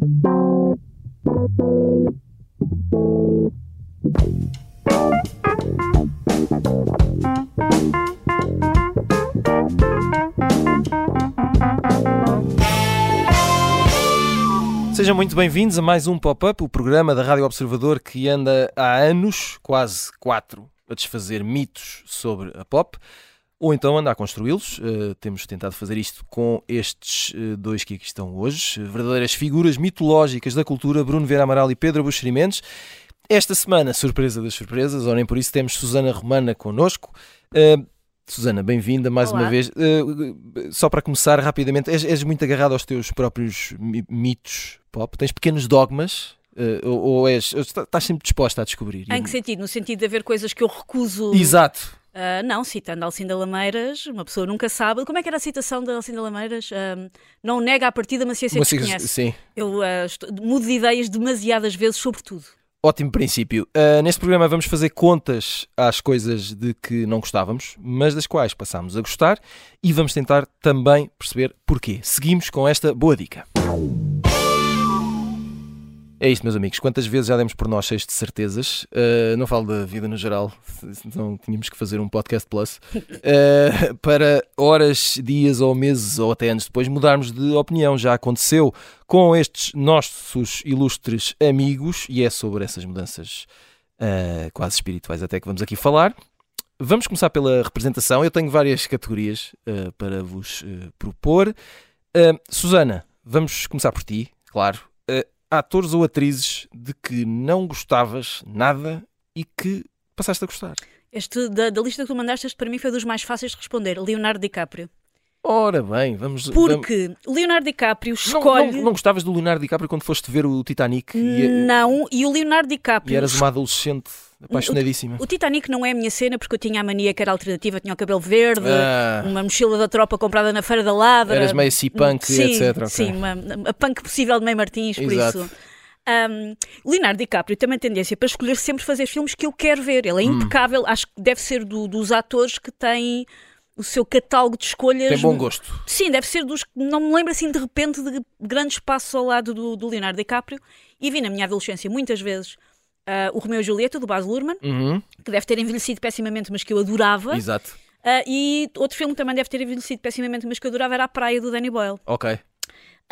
Sejam muito bem-vindos a mais um Pop-Up, o programa da Rádio Observador que anda há anos, quase quatro, a desfazer mitos sobre a pop, ou então anda a construí-los. Uh, temos tentado fazer isto com estes uh, dois que aqui estão hoje, verdadeiras figuras mitológicas da cultura, Bruno Vera Amaral e Pedro Buxeri Mendes. Esta semana, surpresa das surpresas, ou nem por isso, temos Susana Romana connosco. Uh, Susana, bem-vinda mais Olá. uma vez. Uh, só para começar rapidamente, és, és muito agarrado aos teus próprios mi- mitos pop? Tens pequenos dogmas? Uh, ou, ou és, ou está- estás sempre disposta a descobrir? Em que sentido? No sentido de haver coisas que eu recuso. Exato. Ah, não, citando Alcinda Lameiras, uma pessoa nunca sabe. Como é que era a citação da Alcinda Lameiras? Ah, não nega a partida, mas ciência sig- desconhece. Sim. Eu ah, estou- mudo de ideias demasiadas vezes sobre tudo. Ótimo princípio. Uh, neste programa vamos fazer contas às coisas de que não gostávamos, mas das quais passámos a gostar e vamos tentar também perceber porquê. Seguimos com esta boa dica. É isto, meus amigos. Quantas vezes já demos por nós cheios de certezas? Uh, não falo da vida no geral, não tínhamos que fazer um podcast plus. Uh, para horas, dias ou meses ou até anos depois mudarmos de opinião. Já aconteceu com estes nossos ilustres amigos e é sobre essas mudanças uh, quase espirituais até que vamos aqui falar. Vamos começar pela representação. Eu tenho várias categorias para vos propor. Susana, vamos começar por ti, claro. Atores ou atrizes de que não gostavas nada e que passaste a gostar. Este, da, da lista que tu mandaste, este para mim foi dos mais fáceis de responder. Leonardo DiCaprio. Ora bem, vamos. vamos- Porque Leonardo DiCaprio Não, escolhe. não, não gostavas do Leonardo DiCaprio quando foste ver o Titanic e, Não, e o Leonardo e DiCaprio. eras uma adolescente apaixonadíssima? O Titanic não é a minha cena porque eu tinha a mania que era alternativa, tinha o cabelo verde, Ah. uma mochila da tropa comprada na Feira da Ladra. Eras meio C-punk, sim, etc, ok. Sim, uma, a punk possível de Meio Martins, por Exato. isso. Um, Leonardo DiCaprio tem uma tendência para escolher sempre fazer filmes que eu quero ver. Ele é Hum. impecável, acho que deve ser do- dos atores que têm o seu catálogo de escolhas. Tem bom gosto. Sim, deve ser dos que não me lembro assim de repente de grandes passos ao lado do, do Leonardo DiCaprio. E vi na minha adolescência muitas vezes ah, o Romeu e Julieta, do Baz Luhrmann, Uhum, que deve ter envelhecido pessimamente, mas que eu adorava. exato. Ah, e outro filme que também deve ter envelhecido pessimamente, mas que eu adorava, era A Praia, do Danny Boyle. Ok.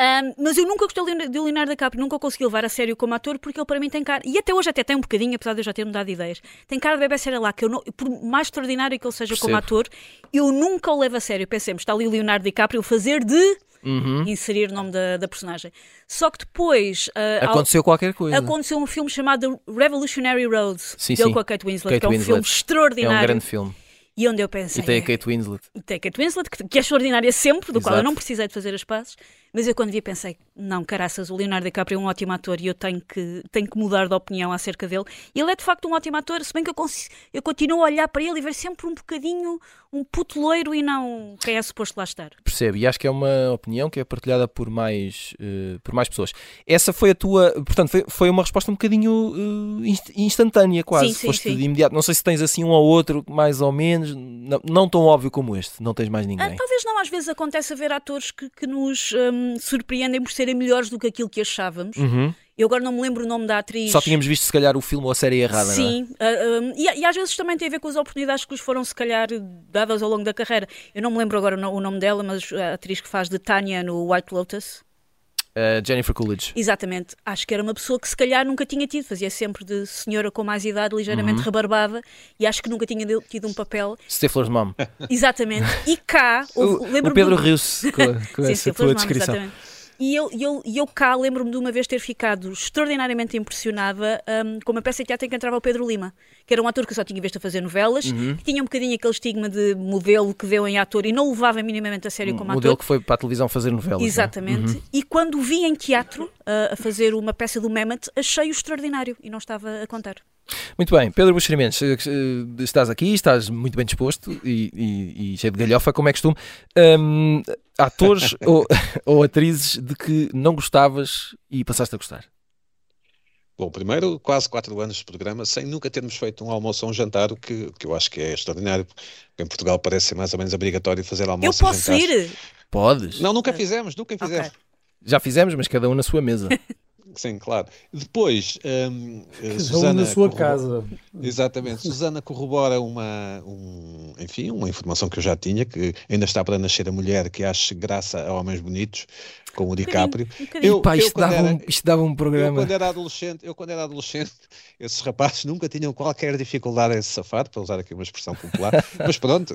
Um, mas eu nunca gostei de Leonardo- DiCaprio, nunca o consegui levar a sério como ator, porque ele para mim tem cara, e até hoje até tem um bocadinho, apesar de eu já ter mudado de ideias, tem cara de bebê séria lá, que eu não, por mais extraordinário que ele seja como Percebo. ator, eu nunca o levo a sério. Pensemos, está ali o Leonardo DiCaprio fazer de Uhum. inserir o nome da, da personagem. Só que depois ao- Aconteceu qualquer coisa. aconteceu um filme chamado Revolutionary Road, Sim, dele sim. com a Kate Winslet, Kate que é um Winslet. filme É um extraordinário. grande filme. E onde eu pensei. E tem a Kate Winslet. tem a Kate Winslet, que, que é extraordinária sempre, do qual eu Exato. não precisei de fazer as pazes, mas eu quando vi pensei, não, caraças, o Leonardo DiCaprio é um ótimo ator e eu tenho que, tenho que mudar de opinião acerca dele. E ele é de facto um ótimo ator, se bem que eu, cons- eu continuo a olhar para ele e ver sempre um bocadinho um puto loiro e não quem é suposto lá estar. Percebo, e acho que é uma opinião que é partilhada por mais, eh, por mais pessoas. Essa foi a tua, portanto, foi, foi uma resposta um bocadinho eh, inst- instantânea, quase. Sim, sim, Foste sim. de imediato. Não sei se tens assim um ou outro, mais ou menos, não, não tão óbvio como este, não tens mais Ah, ninguém. talvez não, às vezes acontece haver atores que, que nos hum, surpreendem por serem melhores do que aquilo que achávamos. Uhum. Eu agora não me lembro o nome da atriz. Só tínhamos visto, se calhar, o filme ou a série errada, é? Sim, ah, ah, e, e às vezes também tem a ver com as oportunidades que lhes foram, se calhar, dadas ao longo da carreira. Eu não me lembro agora o nome dela, mas a atriz que faz de Tanya no White Lotus. Eh, Jennifer Coolidge. Exatamente. Acho que era uma pessoa que se calhar nunca tinha tido. Fazia sempre de senhora com mais idade, ligeiramente rebarbada, e acho que nunca tinha tido um papel. Stifler's Mom. Exatamente. E cá, O, o Pedro riu-se com, com essa tua descrição. exatamente. E eu, eu, eu cá lembro-me de uma vez ter ficado extraordinariamente impressionada hum, com uma peça de teatro em que entrava o Pedro Lima, que era um ator que só tinha visto a fazer novelas, Uhum. que tinha um bocadinho aquele estigma de modelo que deu em ator e não o levava minimamente a sério como Um modelo ator. que foi para a televisão fazer novelas. é? Exatamente. E quando vi em teatro a, a fazer uma peça do Mehmet, achei-o extraordinário e não estava a contar. Muito bem, Pedro Buxerimentos, eh, eh, estás aqui, estás muito bem disposto e, e- e cheio de galhofa, como é costume. Hum, atores ou, ou atrizes de que não gostavas e passaste a gostar? Bom, primeiro, quase quatro anos de programa sem nunca termos feito um almoço ou um jantar, o que, que eu acho que é extraordinário, porque em Portugal parece ser mais ou menos obrigatório fazer almoço eu posso ir? Podes. Não, nunca fizemos, nunca fizemos. Ok. Já fizemos, mas cada um na sua mesa. Sim, claro. Depois, um, Cada Susana. Um na sua casa. Exatamente. Susana corrobora uma, um, enfim, uma informação que eu já tinha, que ainda está para nascer a mulher que acha graça a homens bonitos, como o DiCaprio. Um bocadinho. Eu, Pá, isto, eu, dava era, um, isto dava um programa. Eu quando, era adolescente, eu, quando era adolescente, esses rapazes nunca tinham qualquer dificuldade em se safar, para usar aqui uma expressão popular, mas pronto.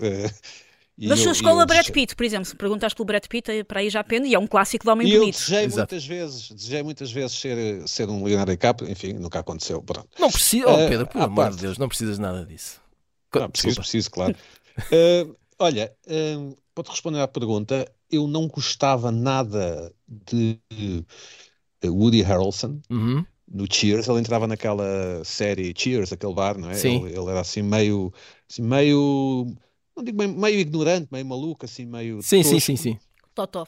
Uh, e da sua escola, Brad Pitt, por exemplo, se perguntaste pelo Brad Pitt, para aí já pende, e é um clássico de homem e bonito. Eu desejei muitas vezes, desejei muitas vezes ser, ser um Leonardo DiCaprio, enfim, nunca aconteceu. Pronto. Não precisa, oh, Pedro, pelo amor de Deus, não precisas nada disso. Não, preciso, preciso, claro. uh, olha, uh, para te responder à pergunta, eu não gostava nada de Woody Harrelson. Uhum. No Cheers, ele entrava naquela série Cheers, aquele bar, não é? Sim. Ele, ele era assim meio, assim meio não digo meio, meio ignorante, meio maluco, assim, meio. Sim, tosco. sim, sim, sim. Totó.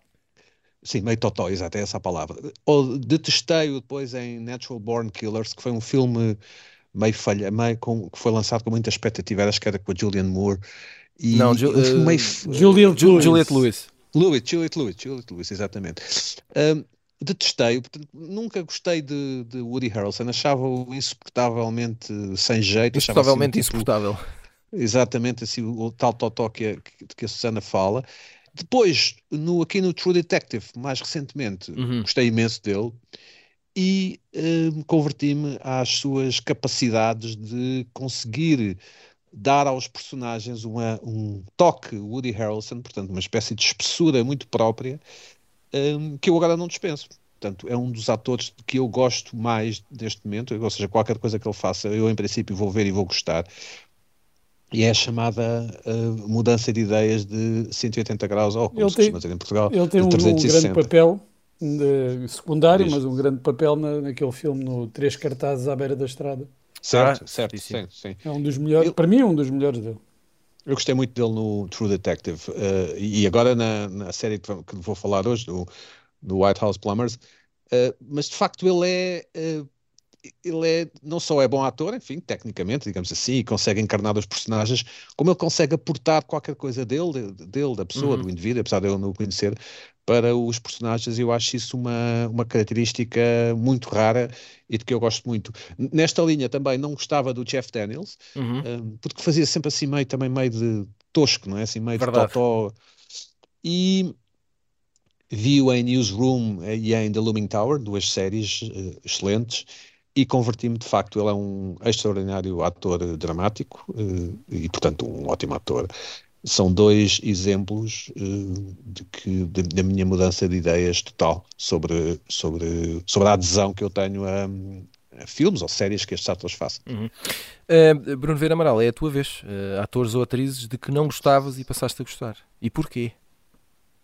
Sim, meio totó, exato, é essa a palavra. Ou detestei-o depois em Natural Born Killers, que foi um filme meio falha, meio com, que foi lançado com muita expectativa, acho que era com a Julianne Moore. E, Não, Ju, uh, meio... Juliette Lewis. Juliette Lewis. Lewis, Juliette Lewis, Juliette Lewis, exatamente. Um, detestei, nunca gostei de, de Woody Harrelson, achava-o insuportavelmente sem jeito. Insuportavelmente assim, insuportável. Tipo, exatamente assim o, tal totó que a, que a Susana fala. Depois, no, aqui no True Detective, mais recentemente, uhum. gostei imenso dele e uh, converti-me às suas capacidades de conseguir dar aos personagens uma, um toque Woody Harrelson, portanto, uma espécie de espessura muito própria, um, que eu agora não dispenso. Portanto, é um dos atores que eu gosto mais deste momento, ou seja, qualquer coisa que ele faça, eu em princípio vou ver e vou gostar. E é a chamada uh, mudança de ideias de 180 graus, ou como ele se costuma dizer em Portugal, Ele tem um, um, grande papel de, secundário, mas um grande papel na, naquele filme, no Três Cartazes à Beira da Estrada. Certo, ah, certo, sim, sim. É um dos melhores, ele, para mim é um dos melhores dele. Eu gostei muito dele no True Detective uh, e agora na, na série que, que, vou falar hoje, do, do White House Plumbers, uh, mas de facto ele é ele é, não só é bom ator, enfim, tecnicamente, digamos assim, e consegue encarnar os personagens, como ele consegue aportar qualquer coisa dele, dele da pessoa, uhum. do indivíduo, apesar de eu não o conhecer, para os personagens. Eu acho isso uma, uma característica muito rara e de que eu gosto muito. Nesta linha também não gostava do Jeff Daniels, uhum. um, porque fazia sempre assim meio, também meio de tosco, não é? Assim, meio Verdade. de totó. E vi-o em Newsroom e em The Looming Tower, duas séries uh, excelentes, e converti-me de facto. Ele é um extraordinário ator dramático eh, e, portanto, um ótimo ator. São dois exemplos uh, de que, de, da minha mudança de ideias total sobre, sobre, sobre a adesão que eu tenho a, a filmes ou séries que estes atores façam. Uhum. Uh, Bruno Vera Amaral, é a tua vez. Uh, atores ou atrizes de que não gostavas e passaste a gostar. E porquê?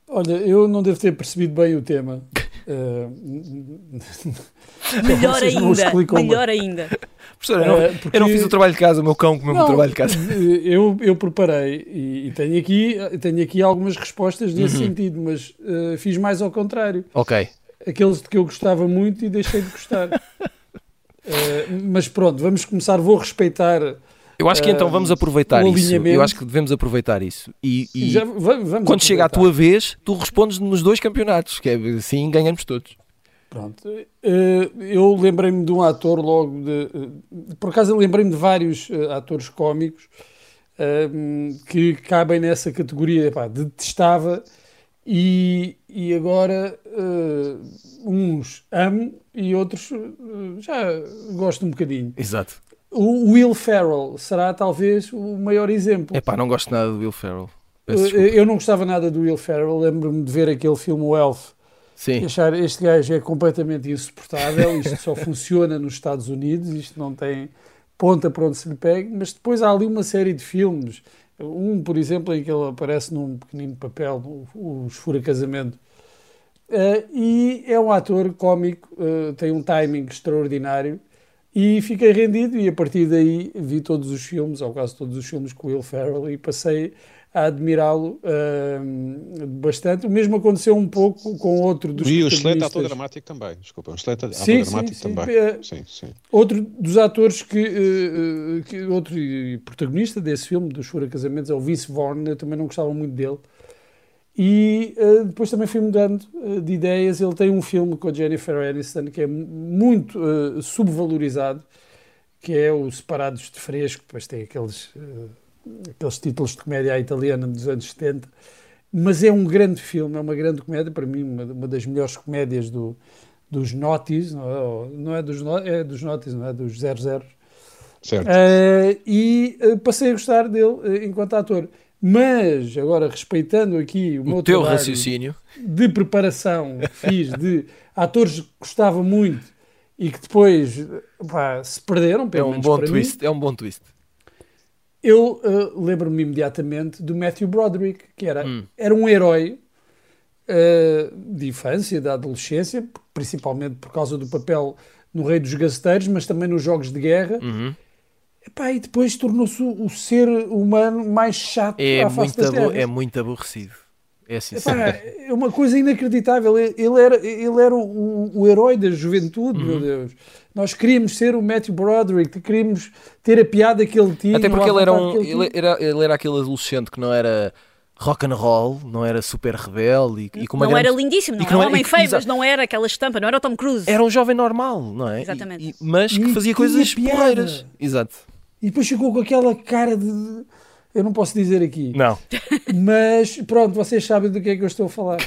Olha, eu não devo ter percebido bem o tema. Uh, melhor ainda, melhor ainda. Professor, eu não, uh, porque... eu não, fiz o trabalho de casa, o meu cão comeu o trabalho de casa. Eu, eu preparei e, e, tenho, aqui, tenho aqui algumas respostas nesse uhum. sentido, mas uh, fiz mais ao contrário. Ok. Aqueles de que eu gostava muito e deixei de gostar. mas pronto, vamos começar. Vou respeitar eu acho que então vamos aproveitar isso. Eu acho que devemos aproveitar isso. E, e Já, vamos quando chega a tua vez, tu respondes nos dois campeonatos, que é assim ganhamos todos. Pronto. Eh, eu lembrei-me de um ator logo de. Eh, por acaso, lembrei-me de vários eh, atores cómicos que cabem nessa categoria. Epá, detestava e, e agora uns amo e outros já gosto um bocadinho. Exato. O Will Ferrell será talvez o maior exemplo. É pá, não gosto nada do Will Ferrell. Eu não gostava nada do Will Ferrell. Lembro-me de ver aquele filme O Elf. Sim. E achar este gajo é completamente insuportável. Isto só funciona nos Estados Unidos. Isto não tem ponta para onde se lhe pegue. Mas depois há ali uma série de filmes. Um, por exemplo, em que ele aparece num pequenino papel, o Esfura Casamento. Uh, e é um ator cómico, uh, tem um timing extraordinário e fiquei rendido e a partir daí vi todos os filmes, ou quase todos os filmes com Will Ferrell e passei a admirá-lo uh, bastante. O mesmo aconteceu um pouco com outro dos E o excelente ator dramático também, desculpa, um excelente ator sim, dramático sim, também. É, sim, sim. Outro dos atores que, uh, que, outro protagonista desse filme, dos Fura Casamentos, é o Vince Vaughn, eu também não gostava muito dele. E uh, depois também fui mudando uh, de ideias. Ele tem um filme com a Jennifer Aniston que é muito uh, subvalorizado, que é o Separados de Fresco. Depois tem aqueles, aqueles títulos de comédia italiana dos anos 70. Mas é um grande filme, é uma grande comédia. Para mim, uma, uma das melhores comédias do, dos Notis. Não é, não é dos, é dos Notis, não é dos 00. Certo. e passei a gostar dele enquanto ator. Mas, agora, respeitando aqui o, o meu teu raciocínio de preparação que fiz de atores que gostava muito e que depois pá, se perderam, pelo é um menos bom para twist, mim, é um bom twist. Eu uh, lembro-me imediatamente do Matthew Broderick, que era, hum. era um herói uh, de infância, da adolescência, principalmente por causa do papel no Rei dos Gaceteiros, mas também nos Jogos de Guerra. Uhum Epá, e depois tornou-se o ser humano mais chato é à face muito da É muito aborrecido. É assim. Epá, é uma coisa inacreditável. Ele era, ele era o, o herói da juventude, uhum. meu Deus. Nós queríamos ser o Matthew Broderick, queríamos ter a piada que ele tinha. Até porque ele era, um, ele, ele, era, ele era aquele adolescente que não era rock and roll, não era super rebelde e, e com uma não grande... era lindíssimo, não, era um homem feio, mas não era aquela estampa, não era o Tom Cruise. Era um jovem normal, não é? Exatamente. E, mas que fazia coisas porreiras. Exato. E depois ficou com aquela cara de. Eu não posso dizer aqui. Não. Mas pronto, vocês sabem do que é que eu estou a falar.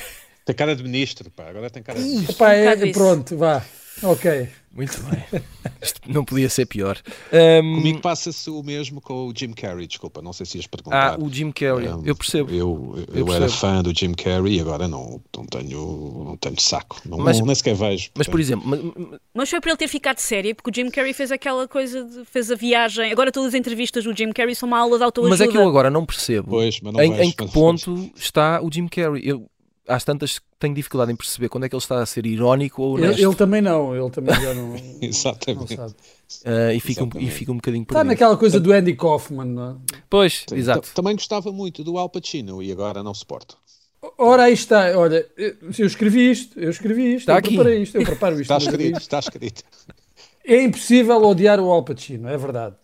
Tem cara de ministro, pá. Agora tem cara de ministro. Epá, é, pronto, vá. Ok. Muito bem. Isto não podia ser pior. Um... Comigo passa-se o mesmo com o Jim Carrey, desculpa, não sei se ias perguntar. Ah, o Jim Carrey, um, eu percebo. Eu, eu, eu era fã do Jim Carrey e agora não, não, tenho, não tenho saco. Não, mas, não, nem sequer vejo. Mas, por exemplo... Mas, mas foi para ele ter ficado sério, porque o Jim Carrey fez aquela coisa, de, fez a viagem. Agora todas as entrevistas do Jim Carrey são uma aula de autoajuda. Mas é que eu agora não percebo pois, não em, vejo, em que ponto está o Jim Carrey. Eu, às tantas tenho dificuldade em perceber quando é que ele está a ser irónico ou honesto. Ele, ele também não, ele também já não, Exatamente. não sabe. Uh, e, fica um, e fica um bocadinho perdido. Está naquela coisa do Andy Kaufman, não é? Pois, Sim, exato. Também gostava muito do Al Pacino e agora não suporto. Ora, aí está, olha, eu escrevi isto, eu escrevi isto, está eu aqui. preparei isto, eu preparo isto. Está escrito, está escrito. É impossível odiar o Al Pacino, é verdade.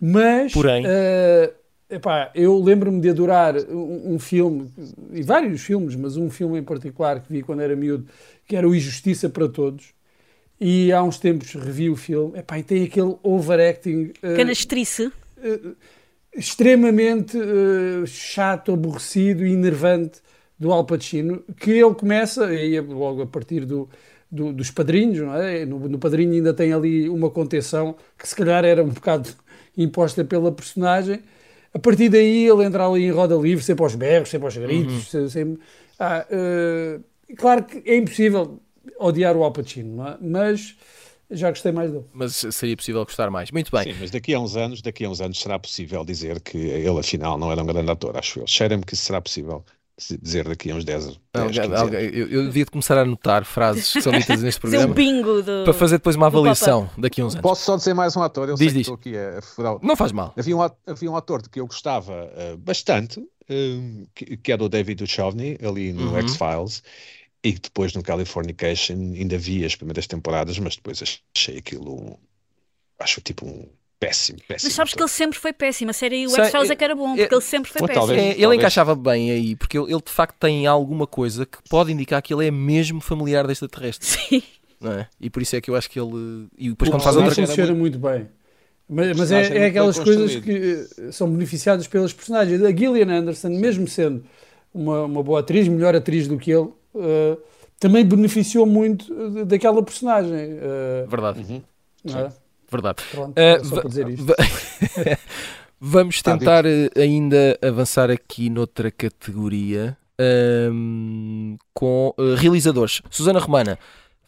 Mas, Porém, uh, Epá, eu lembro-me de adorar um, um, filme, e vários filmes, mas um filme em particular que vi quando era miúdo, que era o Injustiça para Todos. E há uns tempos revi o filme, epá, e tem aquele overacting. Uh, Canastrice. Uh, extremamente uh, chato, aborrecido e enervante do Al Pacino, que ele começa, e é logo a partir do, do, dos padrinhos, não é? No, no padrinho ainda tem ali uma contenção que se calhar era um bocado imposta pela personagem a partir daí ele entra ali em roda livre, sempre aos berros, sempre aos gritos. Uhum. Sempre, ah, uh, claro que é impossível odiar o Al Pacino, não é? mas já gostei mais dele. Mas seria possível gostar mais. Muito bem. Sim, mas daqui a uns anos, daqui a uns anos será possível dizer que ele afinal não era um grande ator, acho eu. Cheira-me que será possível dizer daqui a uns 10, 10 alguém, alguém, eu, eu devia começar a anotar frases que são ditas neste programa bingo do, para fazer depois uma avaliação daqui a uns anos. Posso só dizer mais um ator? Eu diz, sei diz. que estou aqui a furar. Não faz mal. Havia um, havia um ator de que eu gostava uh, bastante, uh, que, que era o David Duchovny, ali no uhum. X-Files, e que depois no Californication ainda vi as primeiras temporadas, mas depois achei aquilo, acho tipo um péssimo, péssimo. Mas sabes que ele sempre foi péssimo. A série o X-Files é que era bom, porque ele sempre foi péssimo. Talvez, é, ele talvez. encaixava bem aí, porque ele, ele, de facto tem alguma coisa que pode indicar que ele é mesmo familiar deste terrestre. Sim. Não é? E por isso é que eu acho que ele. E depois o quando faz outra coisa. funciona muito bem. Mas, mas é, é, aquelas coisas que eh, são beneficiadas pelas personagens. A Gillian Anderson, mesmo sendo uma, uma boa atriz, melhor atriz do que ele, uh, também beneficiou muito daquela personagem. Uh, Verdade. Uhum. É? Verdade. Pronto, uh, só para dizer isto. Vamos tentar uh, ainda avançar aqui noutra categoria um, com uh, realizadores. Susana Romana,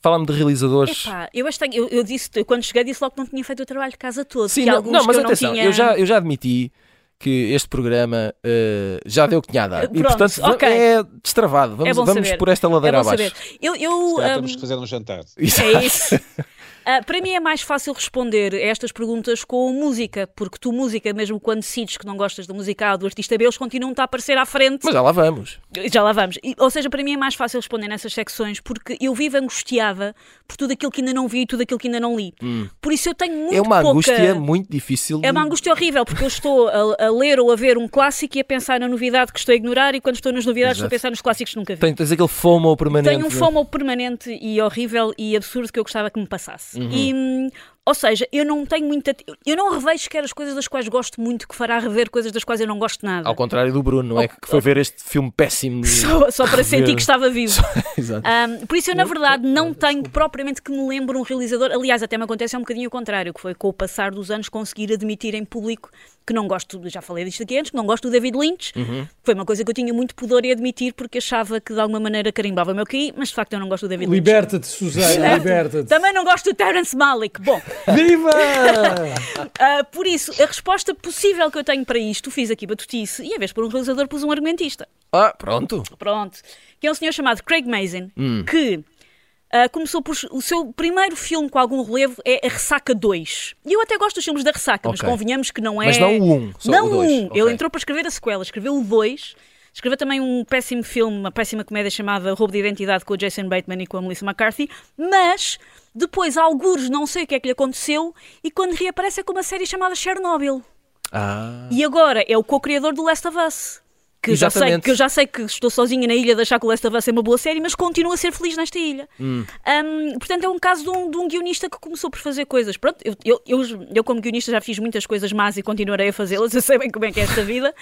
fala-me de realizadores. Epá, eu, este, eu, eu, disse, eu quando cheguei disse logo que não tinha feito o trabalho de casa todo. Sim, não, não, mas eu atenção, não tinha... eu, já, eu já admiti que este programa uh, já deu o que tinha a dar. Pronto, e portanto okay. é destravado. Vamos, é vamos por esta ladeira é abaixo. Eu, eu, um... temos que fazer um jantar. É isso. Uh, para mim é mais fácil responder a estas perguntas com música, porque tu, música, mesmo quando decides que não gostas da música A do artista B, eles continuam a aparecer à frente. Mas já lá vamos. Já lá vamos. E, ou seja, para mim é mais fácil responder nessas secções, porque eu vivo angustiada por tudo aquilo que ainda não vi e tudo aquilo que ainda não li. Hum. Por isso eu tenho muito É uma pouca... angústia muito difícil. É uma angústia horrível, porque eu estou a, a ler ou a ver um clássico e a pensar na novidade que estou a ignorar, e quando estou nas novidades Exato. estou a pensar nos clássicos que nunca vi. Tens, tens aquele FOMO permanente. Tenho um é? FOMO permanente e horrível e absurdo que eu gostava que me passasse. Uhum. E, ou seja, eu não tenho muita. Eu não revejo sequer as coisas das quais gosto muito, que fará rever coisas das quais eu não gosto nada. Ao contrário do Bruno, não é? Que foi ver este filme péssimo. de- Só, só para sentir que estava vivo. Exato. Um, por isso eu, na verdade, não tenho propriamente que me lembre um realizador. Aliás, até me acontece é um bocadinho o contrário, que foi com o passar dos anos conseguir admitir em público que não gosto, já falei disto aqui antes, que não gosto do David Lynch. Uhum. Foi uma coisa que eu tinha muito pudor em admitir porque achava que de alguma maneira carimbava o meu QI, mas de facto eu não gosto do David Lynch. Liberta-te, Suzana, liberta-te. Também não gosto do Terence Malick. Bom, Viva! ah, por isso, a resposta possível que eu tenho para isto, fiz aqui batutice, e em vez de pôr um realizador, pus um argumentista. Ah, pronto. Pronto. Que é um senhor chamado Craig Mazin, Hum. que ah, começou por. O seu primeiro filme com algum relevo é A Ressaca 2. E eu até gosto dos filmes da Ressaca, mas Ok. convenhamos que não é. Mas não o um, só não o dois. um. Ok. Ele entrou para escrever a sequela, escreveu o 2. Escreveu também um péssimo filme, uma péssima comédia chamada Roubo de Identidade com o Jason Bateman e com a Melissa McCarthy, mas depois, algures, não sei o que é que lhe aconteceu, e quando reaparece é com uma série chamada Chernobyl. Ah. E agora é o co-criador do Last of Us. Que, já sei, que eu já sei que estou sozinha na ilha de achar que o Last of Us é uma boa série, mas continuo a ser feliz nesta ilha. Hum. Um, portanto, é um caso de um, de um guionista que começou por fazer coisas. Pronto, eu, eu, eu, eu como guionista já fiz muitas coisas más e continuarei a fazê-las, eu sei bem como é que é esta vida,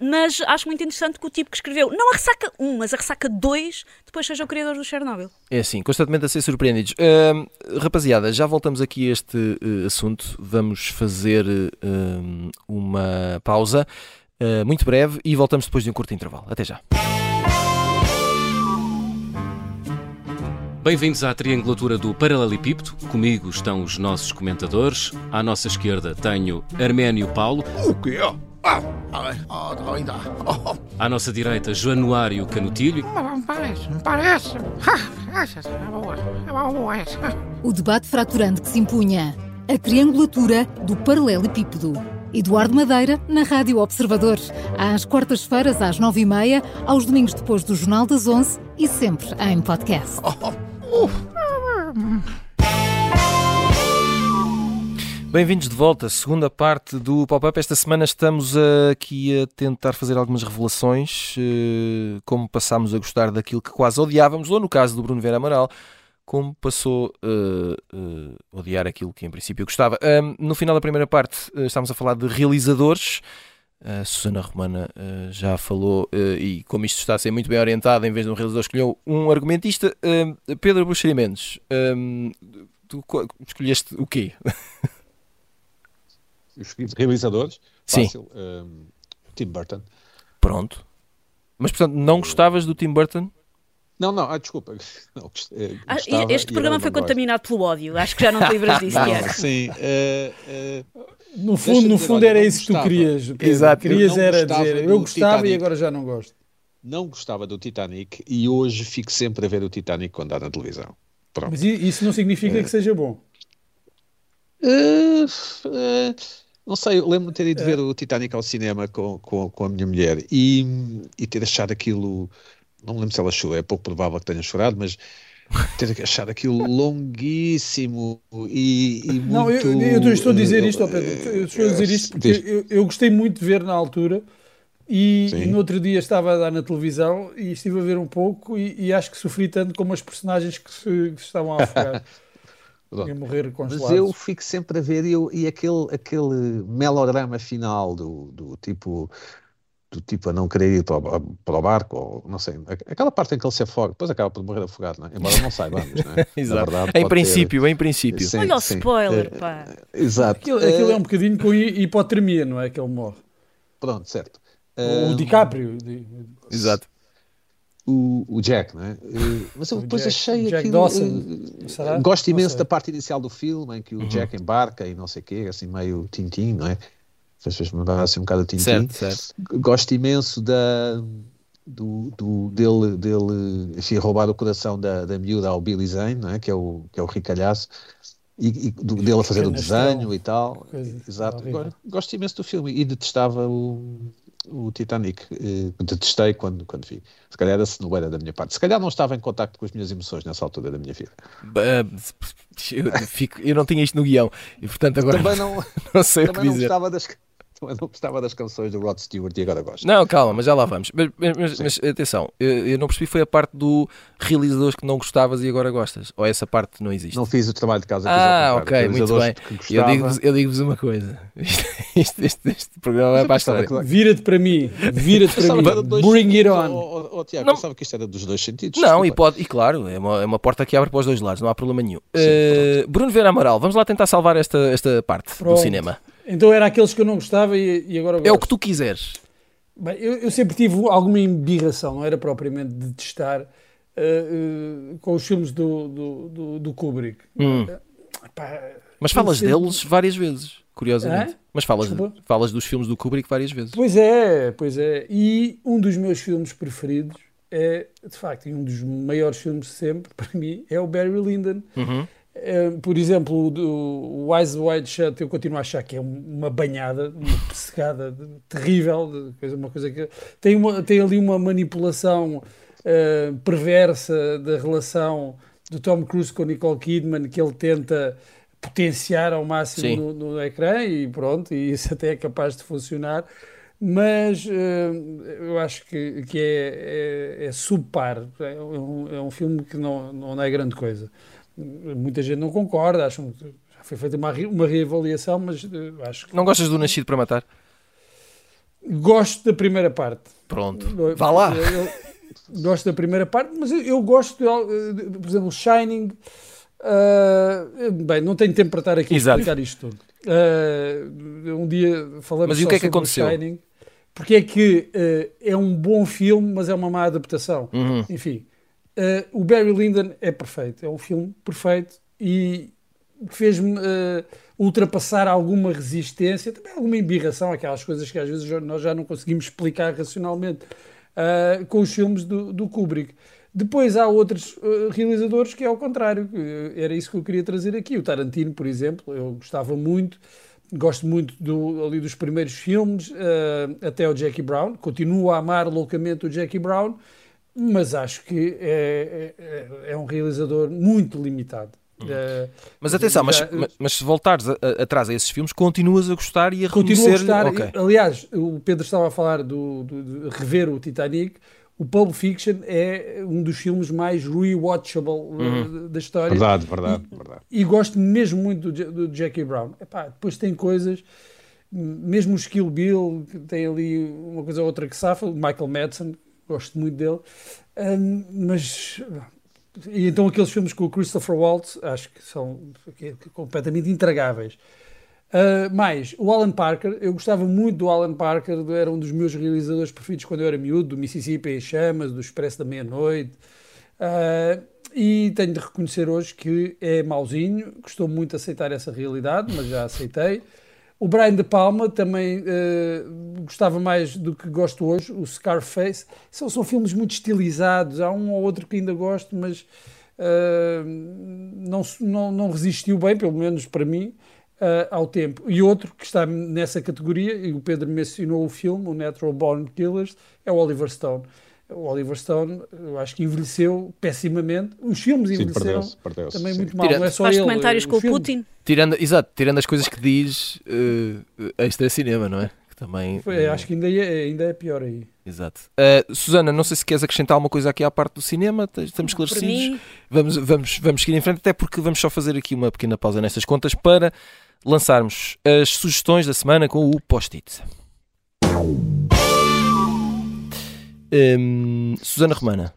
mas acho muito interessante que o tipo que escreveu, não a Ressaca 1, mas a Ressaca 2, depois seja o criador do Chernobyl. É assim, constantemente a ser surpreendidos. Ahm, rapaziada, já voltamos aqui a este eh, assunto. Vamos fazer um, uma pausa eh, muito breve e voltamos depois de um curto intervalo. Até já. Bem-vindos à triangulatura do Paralelepípedo. Comigo estão os nossos comentadores. À nossa esquerda tenho Arménio Paulo. O quê? Ah, ah, ah, ainda. À nossa direita, Januário Canutilho. parece, parece. Ah, é. É. O debate fraturante que se impunha. A triangulatura do paralelepípedo. Eduardo Madeira, na Rádio Observador. Às quartas-feiras, às nove e meia, aos domingos depois do Jornal das Onze e sempre em podcast. Bem-vindos de volta, segunda parte do Pop-Up. Esta semana estamos aqui a tentar fazer algumas revelações, eh, como passámos a gostar daquilo que quase odiávamos, ou no caso do Bruno Vera Amaral, como passou eh, eh, a odiar aquilo que em princípio gostava. No final da primeira parte eh, estávamos a falar de realizadores. A Susana Romana eh, já falou, eh, e como isto está a ser muito bem orientado, em vez de um realizador, escolheu um argumentista. Pedro Buxeri Mendes, ahm, tu co- escolheste o quê? Os realizadores, Sim. fácil. um, Tim Burton. Pronto. Mas, portanto, não gostavas do Tim Burton? Não, não, ah, desculpa. Não, eh, Ah, gostava este e programa foi gosto. contaminado pelo ódio, acho que já não te livras disso, Não, sim. eh, eh, No fundo, no dizer, fundo olha, era isso que tu querias. Exato, eu Querias era dizer, eu gostava e Titanic. agora já não gosto. não gostava do Titanic e hoje fico sempre a ver o Titanic quando dá na televisão. Pronto. Mas isso não significa que seja bom. Não sei, eu lembro-me de ter É. ido ver o Titanic ao cinema com, com, com a minha mulher e, e ter achado aquilo. Não me lembro se ela chorou, é pouco provável que tenha chorado, mas ter achado aquilo longuíssimo e, e muito. Não, eu, eu estou a dizer isto, ó eh, Pedro, eu estou a dizer isto porque eu, eu gostei muito de ver na altura e, e no outro dia estava a dar na televisão e estive a ver um pouco e, e acho que sofri tanto como as personagens que se, que se estavam a afogar e a morrer Mas congelados. eu fico sempre a ver e, eu- e aquele, aquele melodrama final do, do tipo do tipo a não querer ir para o, para o barco, ou não sei, aquela parte em que ele se afoga, depois acaba por morrer afogado, não é? embora não saibamos, não é? Exato. verdade, em pode ter- princípio, em princípio. Sim, Olha o sim. spoiler, Eh, pá. Exato. Aquilo, aquilo é um bocadinho com hi- hipotermia, não é? Que ele morre. Pronto, certo. o DiCaprio. di- Exato. o, o Jack, não é? Mas eu depois Jack- achei Jack aquilo. Dawson. eh? Gosto imenso da parte inicial do filme em que o Uhum. Jack embarca e não sei o quê, assim meio tintim, não é? Fez- Fez-me lembrar assim um bocado de tintim. Certo, certo. Gosto imenso da, do, do- dele, dele enfim, roubar o coração da, da miúda ao Billy Zane, não é? que, é o, que é o ricalhaço, e, e do- dele a fazer o desenho e tal. Exato. horrível. Gosto imenso do filme e detestava o, o Titanic. Eh, detestei quando, quando vi. Se calhar era cenoura da minha parte. Se calhar não estava em contacto com as minhas emoções nessa altura da minha vida. Eu, fico- eu não tinha isto no guião e, portanto, agora Também não, não sei o que também não dizer. gostava das. também não gostava das canções do Rod Stewart e agora gosto. Não, calma, mas já lá vamos. Mas, mas- mas, atenção, eu, eu não percebi foi a parte do realizadores que não gostavas e agora gostas. Ou essa parte não existe? Não fiz o trabalho de casa. fiz ah, ok, muito bem. Eu digo-vos digo-vos uma coisa. Isto, isto- este programa vai para que- Vira-te para mim, vira-te para mim. dois Bring it on. Oh, oh, oh, Tiago, Não. pensava que isto era dos dois sentidos. Não, e, pode, e claro, é uma, é uma porta que abre para os dois lados, não há problema nenhum. Sim, Eh, Bruno Vera Amaral, vamos lá tentar salvar esta, esta parte do Pronto. cinema. Então era aqueles que eu não gostava e, e agora gosto. É o que tu quiseres. Bem, eu, eu sempre tive alguma embirração, não era propriamente de testar eh, eh, com os filmes do, do, do, do Kubrick. Hum. Pá, Mas falas sempre- deles várias vezes, curiosamente. Hã? Mas falas, Desculpa? falas dos filmes do Kubrick várias vezes. Pois é, pois é. E um dos meus filmes preferidos é, de facto, e um dos maiores filmes de sempre, para mim, é o Barry Lyndon. Uhum. Por exemplo, o, Eyes Wide Shut, eu continuo a achar que é um- uma banhada, uma pessegada terrível, uma coisa que tem, uma- tem ali uma manipulação eh, perversa da relação do Tom Cruise com Nicole Kidman que ele tenta potenciar ao máximo no, no ecrã e pronto, e isso até é capaz de funcionar. Mas eh, eu acho que, que é, é, é subpar. É um, é um filme que não, não é grande coisa. Muita gente não concorda, acham que já foi feita uma, uma reavaliação, mas eh, acho que Não gostas do Nascido para Matar? gosto da primeira parte. Pronto. Vá lá. eu- eu gosto da primeira parte, mas eu, eu gosto, de, al- de- por exemplo, Shining. ah, bem, não tenho tempo para estar aqui Exato. a explicar isto tudo. Ah, um dia falamos Mas e o que é que aconteceu? Shining, porque é que ah, é um bom filme, mas é uma má adaptação. Uhum. Enfim, eh, o Barry Lyndon é perfeito, é um filme perfeito e fez-me eh, ultrapassar alguma resistência, também alguma embirração, aquelas coisas que às vezes nós já não conseguimos explicar racionalmente eh, com os filmes do, do Kubrick. Depois há outros eh, realizadores que é ao contrário, que era isso que eu queria trazer aqui. O Tarantino, por exemplo, eu gostava muito, gosto muito do, ali dos primeiros filmes, eh, até o Jackie Brown, continuo a amar loucamente o Jackie Brown, mas acho que é, é, é um realizador muito limitado. Eh, Mas atenção, mas, já- mas, mas se voltares a- a- atrás a esses filmes, continuas a gostar e a Continuo a reconhecer. gostar. Ok. Aliás, o Pedro estava a falar do, do- de rever o Titanic. O Pulp Fiction é um dos filmes mais rewatchable Uhum. eh, da história. Verdade, verdade, verdade. E gosto mesmo muito do, do Jackie Brown. Epá, depois tem coisas, mesmo o Skill Bill, que tem ali uma coisa ou outra que safa, o Michael Madsen, gosto muito dele. Hum, mas. E então aqueles filmes com o Christopher Waltz, acho que são que completamente intragáveis. Uh, mais, o Alan Parker, eu gostava muito do Alan Parker, era um dos meus realizadores preferidos quando eu era miúdo, do Mississippi em Chamas, do Expresso da Meia-Noite. Uh, e tenho de reconhecer hoje que é mauzinho, custou muito aceitar essa realidade, mas já aceitei. O Brian De Palma também uh, gostava mais do que gosto hoje, o Scarface. São, são filmes muito estilizados, há um ou outro que ainda gosto, mas uh, não, não, não resistiu bem, pelo menos para mim, uh, ao tempo. E outro que está nessa categoria, e o Pedro mencionou o filme, o Natural Born Killers, é o Oliver Stone. O Oliver Stone, eu acho que envelheceu pessimamente. Os filmes Sim, envelheceram perdeu-se, perdeu-se. também sim. muito mal. Tirando- Não é só Faz ele. comentários os com o filmes. Putin. Tirando, exato, tirando as coisas que diz uh, extra cinema, não é? Que também. Foi, acho que ainda é, ainda é pior aí. Exato. Uh, Susana, não sei se queres acrescentar alguma coisa aqui à parte do cinema, estamos esclarecidos. mim, Vamos, vamos, vamos seguir em frente, até porque vamos só fazer aqui uma pequena pausa nestas contas para lançarmos as sugestões da semana com o post-it. Hum, Susana Romana,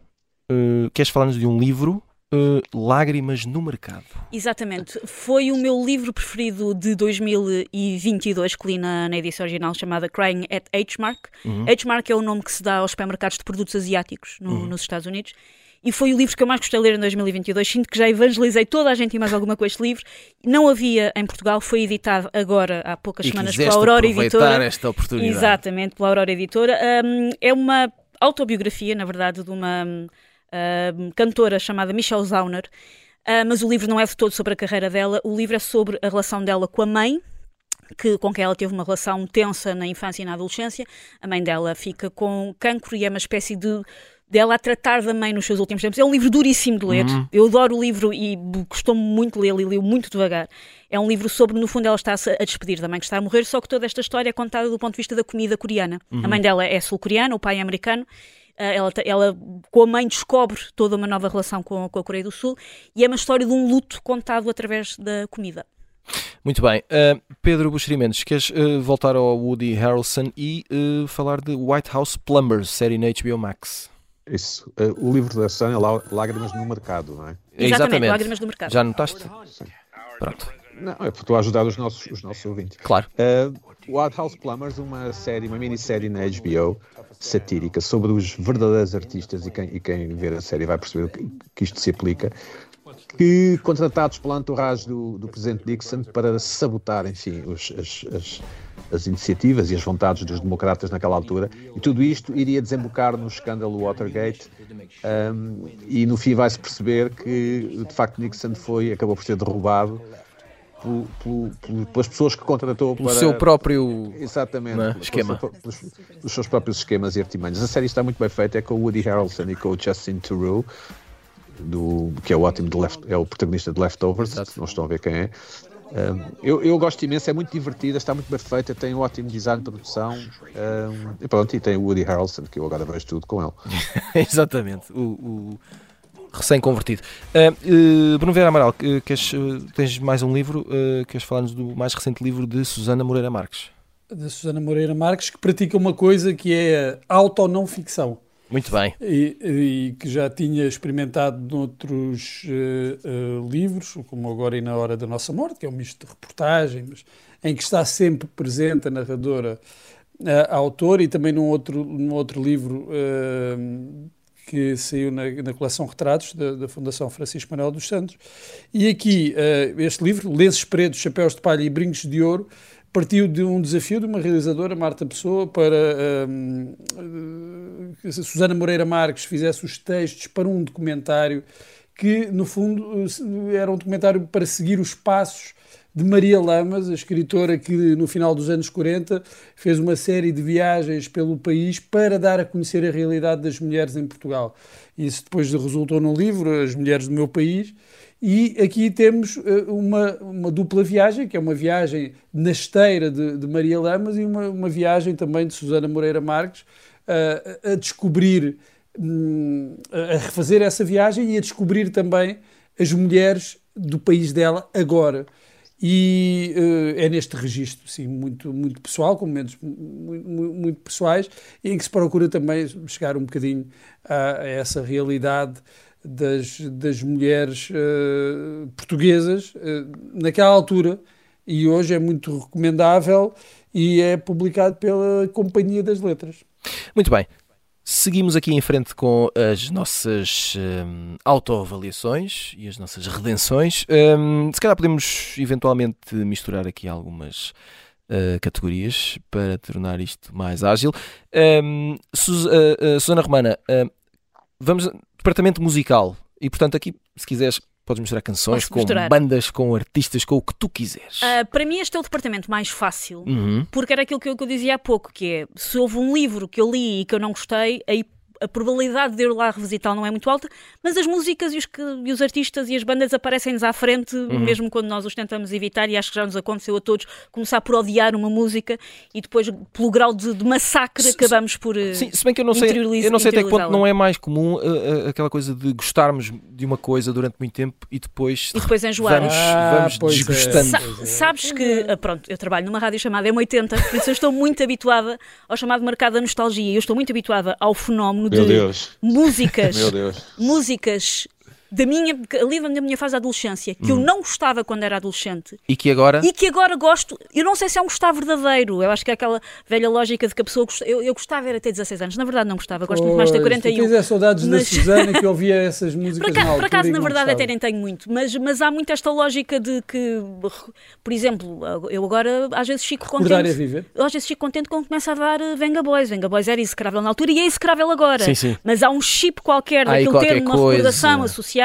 uh, queres falar-nos de um livro, uh, Lágrimas no Mercado? Exatamente. Foi o meu livro preferido de 2022 que li na, na edição original chamada Crying at H-Mark. Uhum. H-Mark é o nome que se dá aos supermercados de produtos asiáticos no- Uhum. nos Estados Unidos. E foi o livro que eu mais gostei de ler em 2022. Sinto que já evangelizei toda a gente e mais alguma com este livro. Não havia em Portugal, foi editado agora há poucas E semanas pela Aurora Editora. esta oportunidade. Exatamente, pela Aurora Editora. Um, é uma autobiografia, na verdade, de uma um, cantora chamada Michelle Zauner. Uh, mas o livro não é de todo sobre a carreira dela, o livro é sobre a relação dela com a mãe, que, com quem ela teve uma relação tensa na infância e na adolescência. A mãe dela fica com cancro e é uma espécie de dela a tratar da mãe nos seus últimos tempos. É um livro duríssimo de ler. Uhum. Eu adoro o livro e custou-me muito lê-lo e li-o muito devagar. É um livro sobre, no fundo, ela está-se a despedir da mãe que está a morrer, só que toda esta história é contada do ponto de vista da comida coreana. A mãe dela é sul-coreana, o pai é americano. Ah, Ela, ela, com a mãe, descobre toda uma nova relação com, com a Coreia do Sul e é uma história de um luto contado através da comida. Muito bem. Uh, Pedro Buxeri Mendes, queres uh, voltar ao Woody Harrelson e uh, falar de White House Plumbers, série na HBO Max? Isso. Eh, o livro da Susana é Lá- Lágrimas no Mercado, não é? Exatamente, Lágrimas do Mercado. Já notaste? Pronto, Não, é porque estou a ajudar os nossos, os nossos ouvintes. claro. Uh, Wild House Plumbers, uma série, uma minissérie na HBO satírica sobre os verdadeiros artistas e quem, e quem ver a série vai perceber que, que isto se aplica. Que contratados pela entourage do, do presidente Nixon para sabotar, enfim, os- as, as- as iniciativas e as vontades dos democratas naquela altura. E tudo isto iria desembocar no escândalo Watergate. um, e no fim vai-se perceber que, de facto, Nixon foi, acabou por ser derrubado pelo- pelo- pelo- pelas pessoas que contratou O para seu próprio. Exatamente, é? pelos- Esquema. pelos, pelos seus próprios esquemas e artimanhas. A série está muito bem feita, é com o Woody Harrelson e com o Justin Theroux, do, que é o ótimo de Left, é o protagonista de Leftovers, se não estão a ver quem é. Um, eu, eu gosto imenso, é muito divertida, está muito bem feita, tem um ótimo design de produção um, e pronto, e tem o Woody Harrelson, que eu agora vejo tudo com ele. Exatamente. O, o recém-convertido. Uh, uh, Bruno Vera Amaral, que- queres, uh, tens mais um livro? Uh, queres falar-nos do mais recente livro de Susana Moreira Marques? Da Susana Moreira Marques, que pratica uma coisa que é a auto-não ficção. Muito bem. E, e que já tinha experimentado noutros eh, eh, livros, como Agora e na Hora da Nossa Morte, que é um misto de reportagem, mas em que está sempre presente a narradora, a, a autora, e também num outro, num outro livro eh, que saiu na, na coleção Retratos da, da Fundação Francisco Manuel dos Santos. E aqui, eh, este livro, Lenços Pretos, Chapéus de Palha e Brincos de Ouro, partiu de um desafio de uma realizadora, Marta Pessoa, para hum, eh, que Susana Moreira Marques fizesse os textos para um documentário que, no fundo, eh, era um documentário para seguir os passos de Maria Lamas, a escritora que no final dos anos 40 fez uma série de viagens pelo país para dar a conhecer a realidade das mulheres em Portugal. Isso depois resultou num livro, As Mulheres do Meu País, e aqui temos eh, uma, uma dupla viagem, que é uma viagem na esteira de, de Maria Lamas e uma, uma viagem também de Susana Moreira Marques eh, a descobrir, hum, a refazer essa viagem e a descobrir também as mulheres do país dela agora. E eh, é neste registro, sim, muito, muito pessoal, com momentos muito, muito, muito pessoais, em que se procura também chegar um bocadinho a, a essa realidade das, das mulheres eh, portuguesas eh, naquela altura. E hoje é muito recomendável e é publicado pela Companhia das Letras. Muito bem. Seguimos aqui em frente com as nossas hum, autoavaliações e as nossas redenções. Hum, se calhar podemos eventualmente misturar aqui algumas uh, categorias para tornar isto mais ágil. Uh, uh, Susana Romana, hum, vamos departamento musical e portanto aqui se quiseres podes misturar canções Posso com misturar. bandas, com artistas, com o que tu quiseres. Ah, para mim, este é o departamento mais fácil. Uhum. Porque era aquilo que eu, que eu dizia há pouco, que é, se houve um livro que eu li e que eu não gostei, aí a probabilidade de eu ir lá revisitá-lo não é muito alta, mas as músicas e os, que- e os artistas e as bandas aparecem-nos à frente, Uhum. mesmo quando nós os tentamos evitar, e acho que já nos aconteceu a todos, começar por odiar uma música e depois, pelo grau de, de massacre, Se- acabamos por... eh, Sim, se bem que eu não sei, eu não sei até que ponto não é mais comum uh, uh, aquela coisa de gostarmos de uma coisa durante muito tempo e depois, E depois enjoar. vamos, Ah, vamos pois é. desgostando. Sa- é. sabes que, ah, pronto, eu trabalho numa rádio chamada M80, por isso eu estou muito habituada ao chamado mercado da nostalgia. Eu estou muito habituada ao fenómeno de Meu Deus, músicas, meu Deus. músicas da minha, ali da minha fase da adolescência, que eu Hum. não gostava quando era adolescente E que agora e que agora gosto. Eu não sei se é um gostar verdadeiro. Eu acho que é aquela velha lógica de que a pessoa gosta. Eu, eu gostava era ter 16 anos. Na verdade, não gostava. Gosto muito mais de ter Pois, Tu 41. tens é saudades Mas- da Susana que ouvia essas músicas Por acaso, por acaso, na verdade, até nem tenho muito, mas, mas há muito esta lógica de que, por exemplo, eu agora às vezes fico Recordar é contente. viver. Eu às vezes fico contente quando começa a dar eh, Venga Boys. Venga Boys era execrável na altura e é execrável agora. Sim, sim. Mas há um chip qualquer daquele termo, uma recordação associada.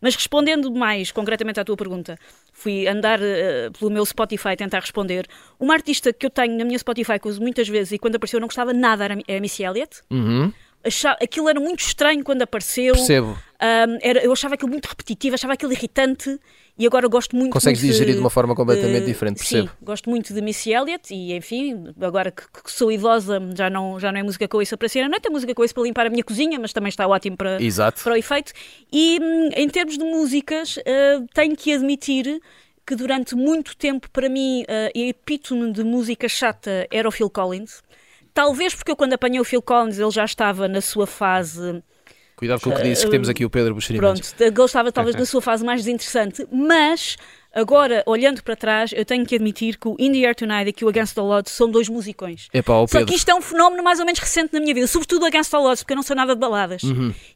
Mas respondendo mais concretamente à tua pergunta, fui andar eh, pelo meu Spotify tentar responder. Uma artista que eu tenho na minha Spotify que uso muitas vezes e quando apareceu eu não gostava nada era a Missy Elliott. Uhum. achava, aquilo era muito estranho quando apareceu. Percebo. Um, era, eu achava aquilo muito repetitivo, achava aquilo irritante e agora gosto muito Consegues muito digerir de uma forma completamente eh, diferente, percebo. Sim, gosto muito de Missy Elliott e enfim, agora que, que sou idosa já não, já não é música que ouço para ser noite, é música que ouço para limpar a minha cozinha, mas também está ótimo para, Exato. para o efeito. E hum, em termos de músicas, eh, tenho que admitir que durante muito tempo, para mim, uh, a epítome de música chata era o Phil Collins. Talvez porque eu, quando apanhei o Phil Collins, ele já estava na sua fase. Cuidado com o que disse, que temos aqui o Pedro Buxeri Pronto, ele estava talvez na sua fase mais desinteressante, mas agora, olhando para trás, eu tenho que admitir que o In the Air Tonight e que o Against the Odds são dois musicões. Epá, ó Só que isto é um fenómeno mais ou menos recente na minha vida, sobretudo Against the Odds, porque eu não sou nada de baladas.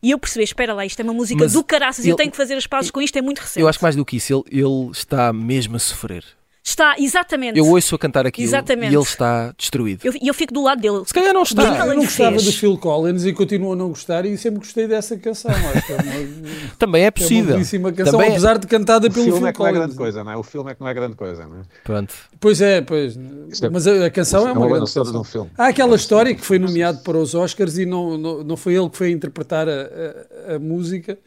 E eu percebi, espera lá, isto é uma música Uhum. Mas do caraças e eu ele- tenho que fazer as pazes com isto, é muito recente. Eu acho que mais do que isso, ele, ele está mesmo a sofrer. Está, exatamente. Eu ouço a cantar Exatamente. e ele está destruído. Eu- E eu, fico do lado dele. Se calhar não está. Mas Eu não gostava fez. do Phil Collins e continuo a não gostar e sempre gostei dessa canção. Acho que é uma, Também é é uma possível. belíssima canção, Também é- apesar de cantada O pelo filme Phil é que não é Collins. grande coisa, não é? O filme é que não é grande coisa, não é? Pronto. Pois é, pois. é- Mas a, a canção é uma grande canção. um filme. Há aquela história que foi nomeado para os Oscars e não, não, não foi ele que foi interpretar a, a- a música,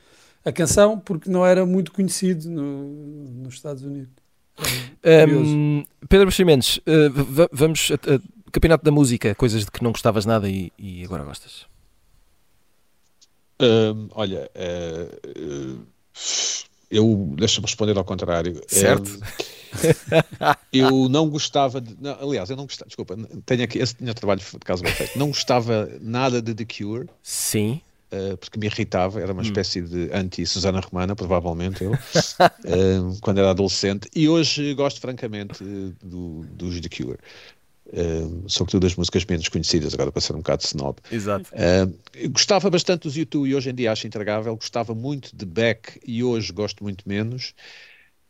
a canção, porque não era muito conhecido no- nos Estados Unidos. Hum, Pedro Buxeri Mendes, uh, v- vamos a, a- Campeonato da Música, coisas de que não gostavas nada e, e agora gostas. Hum, olha, eh, eh, eu deixa-me responder ao contrário. Certo. Hum, eu não gostava de. não, aliás, eu não gostava, desculpa, tenho aqui, esse tinha trabalho de caso bem feito. Não gostava nada de The Cure. Sim. Uh, porque me irritava, era uma espécie de anti-Susana Romana, provavelmente eu, uh, quando era adolescente, e hoje gosto francamente do, dos The Cure, uh, sobretudo das músicas menos conhecidas, agora para ser um bocado snob. Exato. Uh, gostava bastante dos U2 e hoje em dia acho intragável, gostava muito de Beck e hoje gosto muito menos.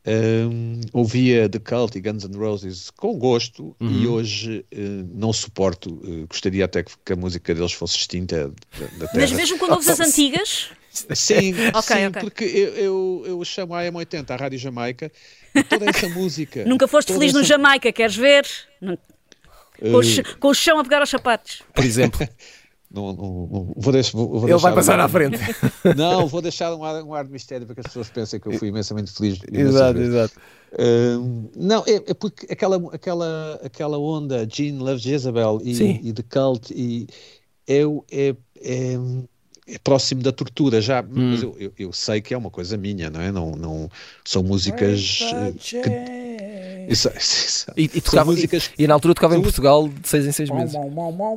Um, ouvia The Cult e Guns N' Roses com gosto e hoje uh, não suporto, uh, gostaria até que, que a música deles fosse extinta da, da terra. Mas mesmo quando ouves as antigas, Sim, Ok, sim ok. porque eu, eu, eu chamo a AM80 a Rádio Jamaica e toda essa música. nunca foste feliz no essa- Jamaica, queres ver? Com, o ch- com o chão a pegar aos sapatos. Por exemplo, Não, não, não, vou deixar, vou, vou ele vai passar um- à frente. Não, vou deixar um ar, um ar de mistério para que as pessoas pensem que eu fui imensamente feliz. exato, vezes. exato. Hum, não, é, é porque aquela, aquela, aquela onda Gene Loves Jezebel e, e The Cult e é, o- é, é, é próximo da tortura já, Hum. mas eu, eu, eu sei que é uma coisa minha, não é? Não, não, são músicas eh, que, isso, isso, E, e, tocava, músicas e, e na altura tocava em Portugal de seis em seis meses.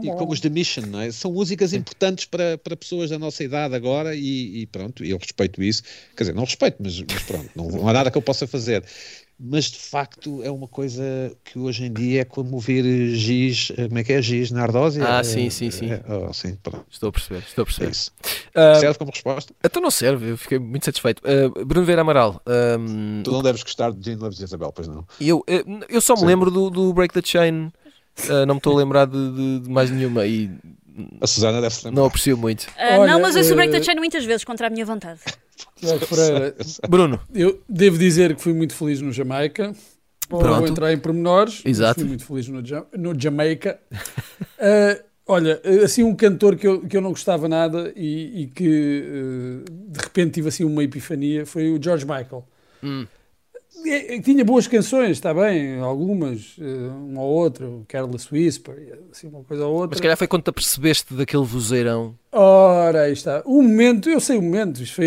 e como os The Mission, não é? São músicas importantes para, para pessoas da nossa idade agora e, e pronto, eu respeito isso. Quer dizer, não respeito, mas, mas pronto, não, não há nada que eu possa fazer. Mas de facto é uma coisa que hoje em dia é como ver giz, eh, como é que é giz na ardósia? Ah, sim, sim, sim. eh, oh, sim, Estou a perceber, estou a é perceber. isso. Ah, Serve como resposta? então não serve, eu fiquei muito satisfeito. Ah, Bruno Vera Amaral, ahm, Tu não deves gostar de Gene Loves Isabel, pois não? eu, eu só me Sim. lembro do, do Break the Chain, ah, não me estou a lembrar de, de- de mais nenhuma e A Susana deve se lembrar. não aprecio muito. Ah, Olha, não, mas eu sou break eh, the chain muitas vezes contra a minha vontade. Bruno, eu devo dizer que fui muito feliz no Jamaica. Não Pronto. vou entrar em pormenores, Exato. fui muito feliz no, Ja- no Jamaica. Ah, olha, assim um cantor que eu, que eu não gostava nada e, e que eh, de repente tive assim uma epifania foi o George Michael. Hum. Tinha boas canções, está bem, algumas, eh, uma ou outra, o Careless Whisper, assim, uma coisa ou outra. mas se calhar foi quando te apercebeste daquele vozeirão. Ora, aí está. O momento, eu sei o momento, isto foi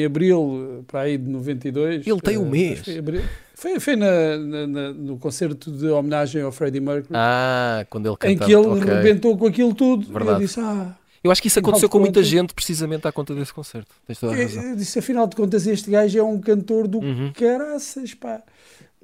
em abril, eh, para aí de 92. Ele tem um eh, mês. Foi, em abril. foi, foi na, na- no concerto de homenagem ao Freddie Mercury, Ah, quando ele em cantava. que ele ok. rebentou com aquilo tudo. Verdade. E eu disse, ah, Eu acho que isso Afinal aconteceu com muita contas- gente precisamente à conta desse concerto. Tens toda a razão. eu disse, afinal de contas, este gajo é um cantor do Uhum. caraças, pá.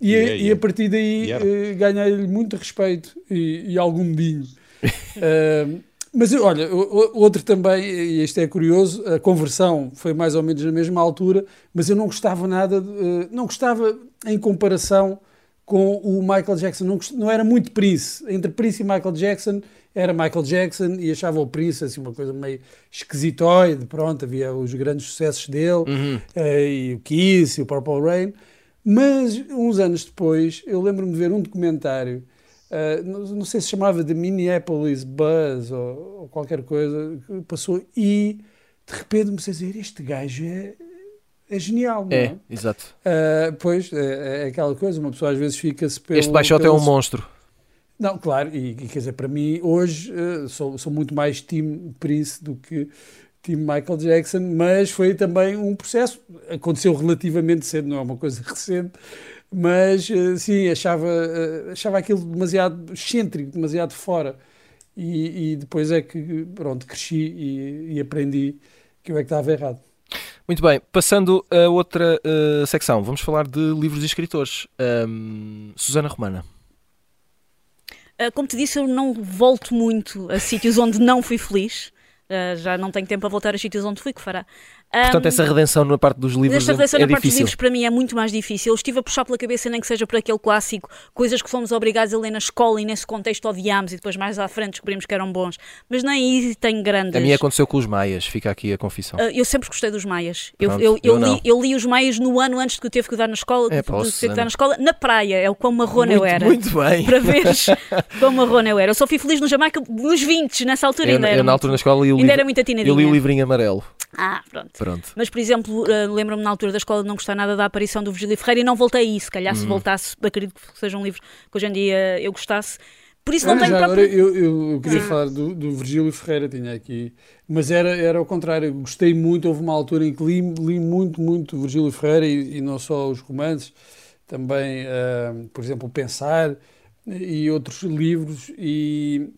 E, E a, é, e e é. a partir daí era. eh, ganhei-lhe muito respeito e, e algum medinho. Eh, mas olha, outro também, e este é curioso, a conversão foi mais ou menos na mesma altura, mas eu não gostava nada, de- eh, não gostava em comparação com o Michael Jackson, não, não era muito Prince. Entre Prince e Michael Jackson era Michael Jackson e achava o Prince assim uma coisa meio esquisitoide, pronto, havia os grandes sucessos dele, Uhum. eh, e o Kiss e o Purple Rain. Mas uns anos depois, eu lembro-me de ver um documentário Uh, não, não, sei se chamava de Minneapolis Buzz ou, ou, qualquer coisa, passou e de repente comecei a dizer: Este gajo é, é genial, não é? É, exato. Uh, pois, é, é, aquela coisa, uma pessoa às vezes fica-se pelo. Este baixote é um monstro. Não, claro, e, quer dizer, para mim, hoje uh, sou, sou muito mais Tim Prince do que Tim Michael Jackson, mas foi também um processo, aconteceu relativamente cedo, não é uma coisa recente, mas uh, sim, achava, uh, achava aquilo demasiado excêntrico, demasiado fora. E, e, depois é que, pronto, cresci e, e aprendi que eu é que estava errado. Muito bem, passando a outra uh, secção, vamos falar de livros e escritores. Um, Susana Romana. Uh, como te disse, eu não volto muito a sítios onde não fui feliz. Uh, já não tenho tempo a voltar a sítios onde fui, que fará. Portanto, essa redenção na parte dos livros esta redenção é, é na parte difícil. dos livros para mim é muito mais difícil. Eu estive a puxar pela cabeça, nem que seja por aquele clássico, coisas que fomos obrigados a ler na escola e nesse contexto odiámos e depois mais à frente descobrimos que eram bons. Mas nem aí tem grandes... A mim aconteceu com os Maias, fica aqui a confissão. Uh, eu sempre gostei dos Maias. Pronto, eu, eu, eu, li, eu, li, os Maias no ano antes de que eu teve que dar na escola, é, ter que dar na escola, na praia, é o quão marrona eu era. Muito bem. Para veres quão marrona eu era. Eu só fui feliz no Jamaica nos 20, nessa altura eu, ainda eu, era. na altura na escola li o ainda livro, era muito atinadinha. Eu li o livrinho amarelo. Ah, pronto. Pronto. Mas, por exemplo, uh, lembro-me na altura da escola de não gostar nada da aparição do Virgílio Ferreira e não voltei a isso. Se calhar, se voltasse, acredito que seja um livro que hoje em dia eu gostasse. Por isso não Olha, tenho já próprio... agora eu, eu, eu queria falar do, do Virgílio Ferreira, tinha aqui, mas era, era ao contrário, gostei muito, houve uma altura em que li, li muito, muito Virgílio Ferreira e, e não só os romances, também, uh, por exemplo, Pensar e outros livros e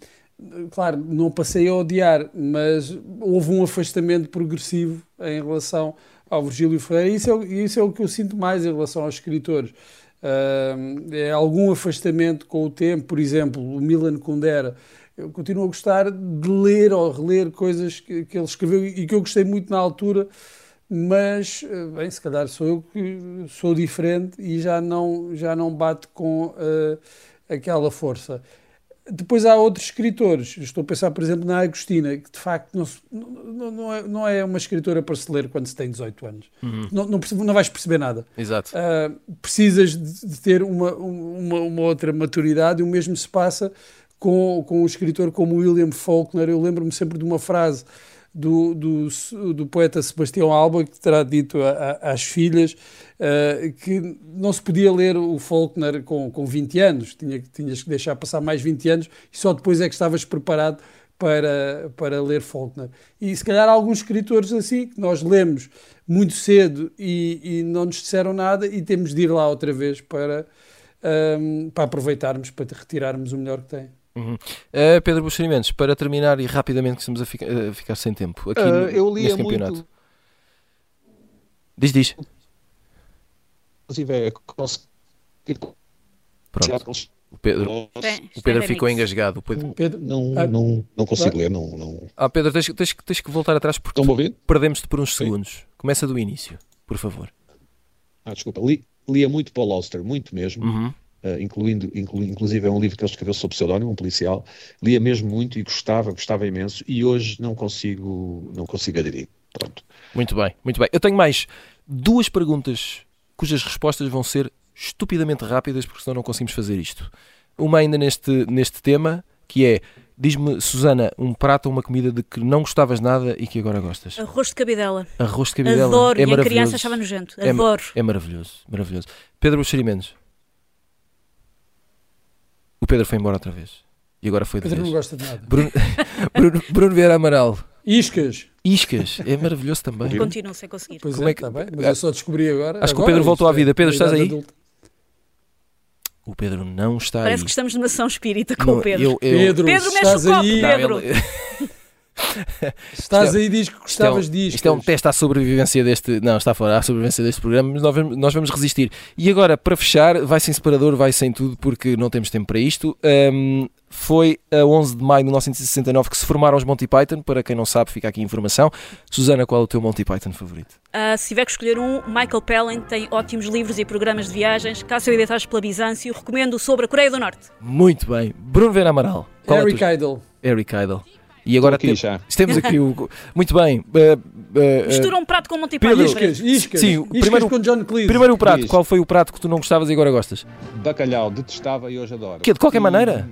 claro, não passei a odiar, mas houve um afastamento progressivo em relação ao Virgílio Ferreira, e isso é, isso é o que eu sinto mais em relação aos escritores. Uh, é algum afastamento com o tempo, por exemplo, o Milan Kundera. Eu continuo a gostar de ler ou reler coisas que, que ele escreveu e que eu gostei muito na altura, mas, bem, se calhar sou eu que sou diferente e já não, já não bate com uh, aquela força. Depois há outros escritores, estou a pensar, por exemplo, na Agostina, que de facto não, não, não, é, não é uma escritora para se ler quando se tem 18 anos. Uhum. Não, não, não vais perceber nada. Exato. Uh, precisas de, de ter uma, uma, uma, outra maturidade, e o mesmo se passa com, com um escritor como William Faulkner. Eu lembro-me sempre de uma frase do, do, do, poeta Sebastião Alba, que terá dito a, a, às filhas uh, que não se podia ler o Faulkner com, com 20 anos, tinha, tinhas que deixar passar mais 20 anos e só depois é que estavas preparado para, para ler Faulkner. E se calhar alguns escritores assim, que nós lemos muito cedo e, e não nos disseram nada e temos de ir lá outra vez para, um, para aproveitarmos, para retirarmos o melhor que tem. Uhum. Uh, Pedro Buxerimentos, para terminar e rapidamente que estamos a, ficar, a ficar sem tempo aqui uh, eu lia neste campeonato. Muito... Diz, diz. Inclusive, é Pronto. O Pedro, o Pedro ficou engasgado. O Pedro... Pedro não, ah, não, não consigo ler. Não, não... Ah, Pedro, tens, tens, tens que voltar atrás porque perdemos-te por uns Sim. segundos. Começa do início, por favor. Ah, desculpa. Li, lia muito Paul Auster, muito mesmo. Uhum. Uh, incluindo, inclu, inclusive é um livro que ele escreveu sob pseudónimo, um policial, lia mesmo muito e gostava, gostava imenso, e hoje não consigo, não consigo aderir. Pronto. Muito bem, muito bem. Eu tenho mais duas perguntas cujas respostas vão ser estupidamente rápidas, porque senão não conseguimos fazer isto. Uma ainda neste, neste tema, que é Diz-me, Susana, um prato ou uma comida de que não gostavas nada e que agora gostas? Arroz de cabidela. Arroz de cabidela. Adoro, é e a criança achava nojento. Adoro. É, é maravilhoso, maravilhoso. Pedro Buxerimentos. O Pedro foi embora outra vez. E agora foi de Pedro vez. não gosta de nada. Bruno, Bruno, Bruno Vieira Amaral. Iscas. Iscas, é maravilhoso também. Continuo sem conseguir. Pois Como é, é que- tá bem, mas eu só descobri agora. Acho que o agora, Pedro voltou isto à vida. é, Pedro, estás aí? adulta. O Pedro não está Parece aí. que estamos numa ação espírita com Não, o Pedro. eu- eu- Pedro, Pedro, mexe estás o copo, aí, Não, Pedro. ele- estás Isto é- aí diz que Isto é, um, gostavas disto. isto é um teste à sobrevivência deste. Não, está fora, à sobrevivência deste programa, mas nós vamos, nós vamos resistir. E agora, para fechar, vai sem separador, vai sem tudo, porque não temos tempo para isto. Ahm, foi a 11 de maio de 1969 que se formaram os Monty Python. Para quem não sabe, fica aqui a informação. Susana, qual é o teu Monty Python favorito? Ah, se tiver que escolher um, Michael Palin tem ótimos livros e programas de viagens. Caso eu editares pela Bizâncio, recomendo sobre a Coreia do Norte. Muito bem. Bruno Vera Amaral. É Eric tu- Idle. Eric Idle. E agora aqui tem- já. temos aqui o. Muito bem. uh, uh, Mistura um prato com Monty Pedro, Python. Iscas, iscas. Sim, iscas primeiro- com John Cleese. primeiro o prato. Qual foi o prato que tu não gostavas e agora gostas? Bacalhau, detestava e hoje adoro. Que de qualquer E- maneira?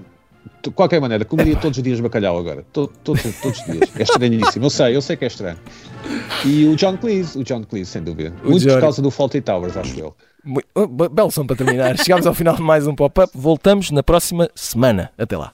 De qualquer maneira, comeria todos os dias bacalhau agora. To- Todos, todos os dias. É estranhíssimo. Eu sei, eu sei que é estranho. E o John Cleese, o John Cleese, sem dúvida. O Muito por causa do Faulty Towers, acho eu. Oh, be- Belo som para terminar. Chegámos ao final de mais um pop-up. Voltamos na próxima semana. Até lá.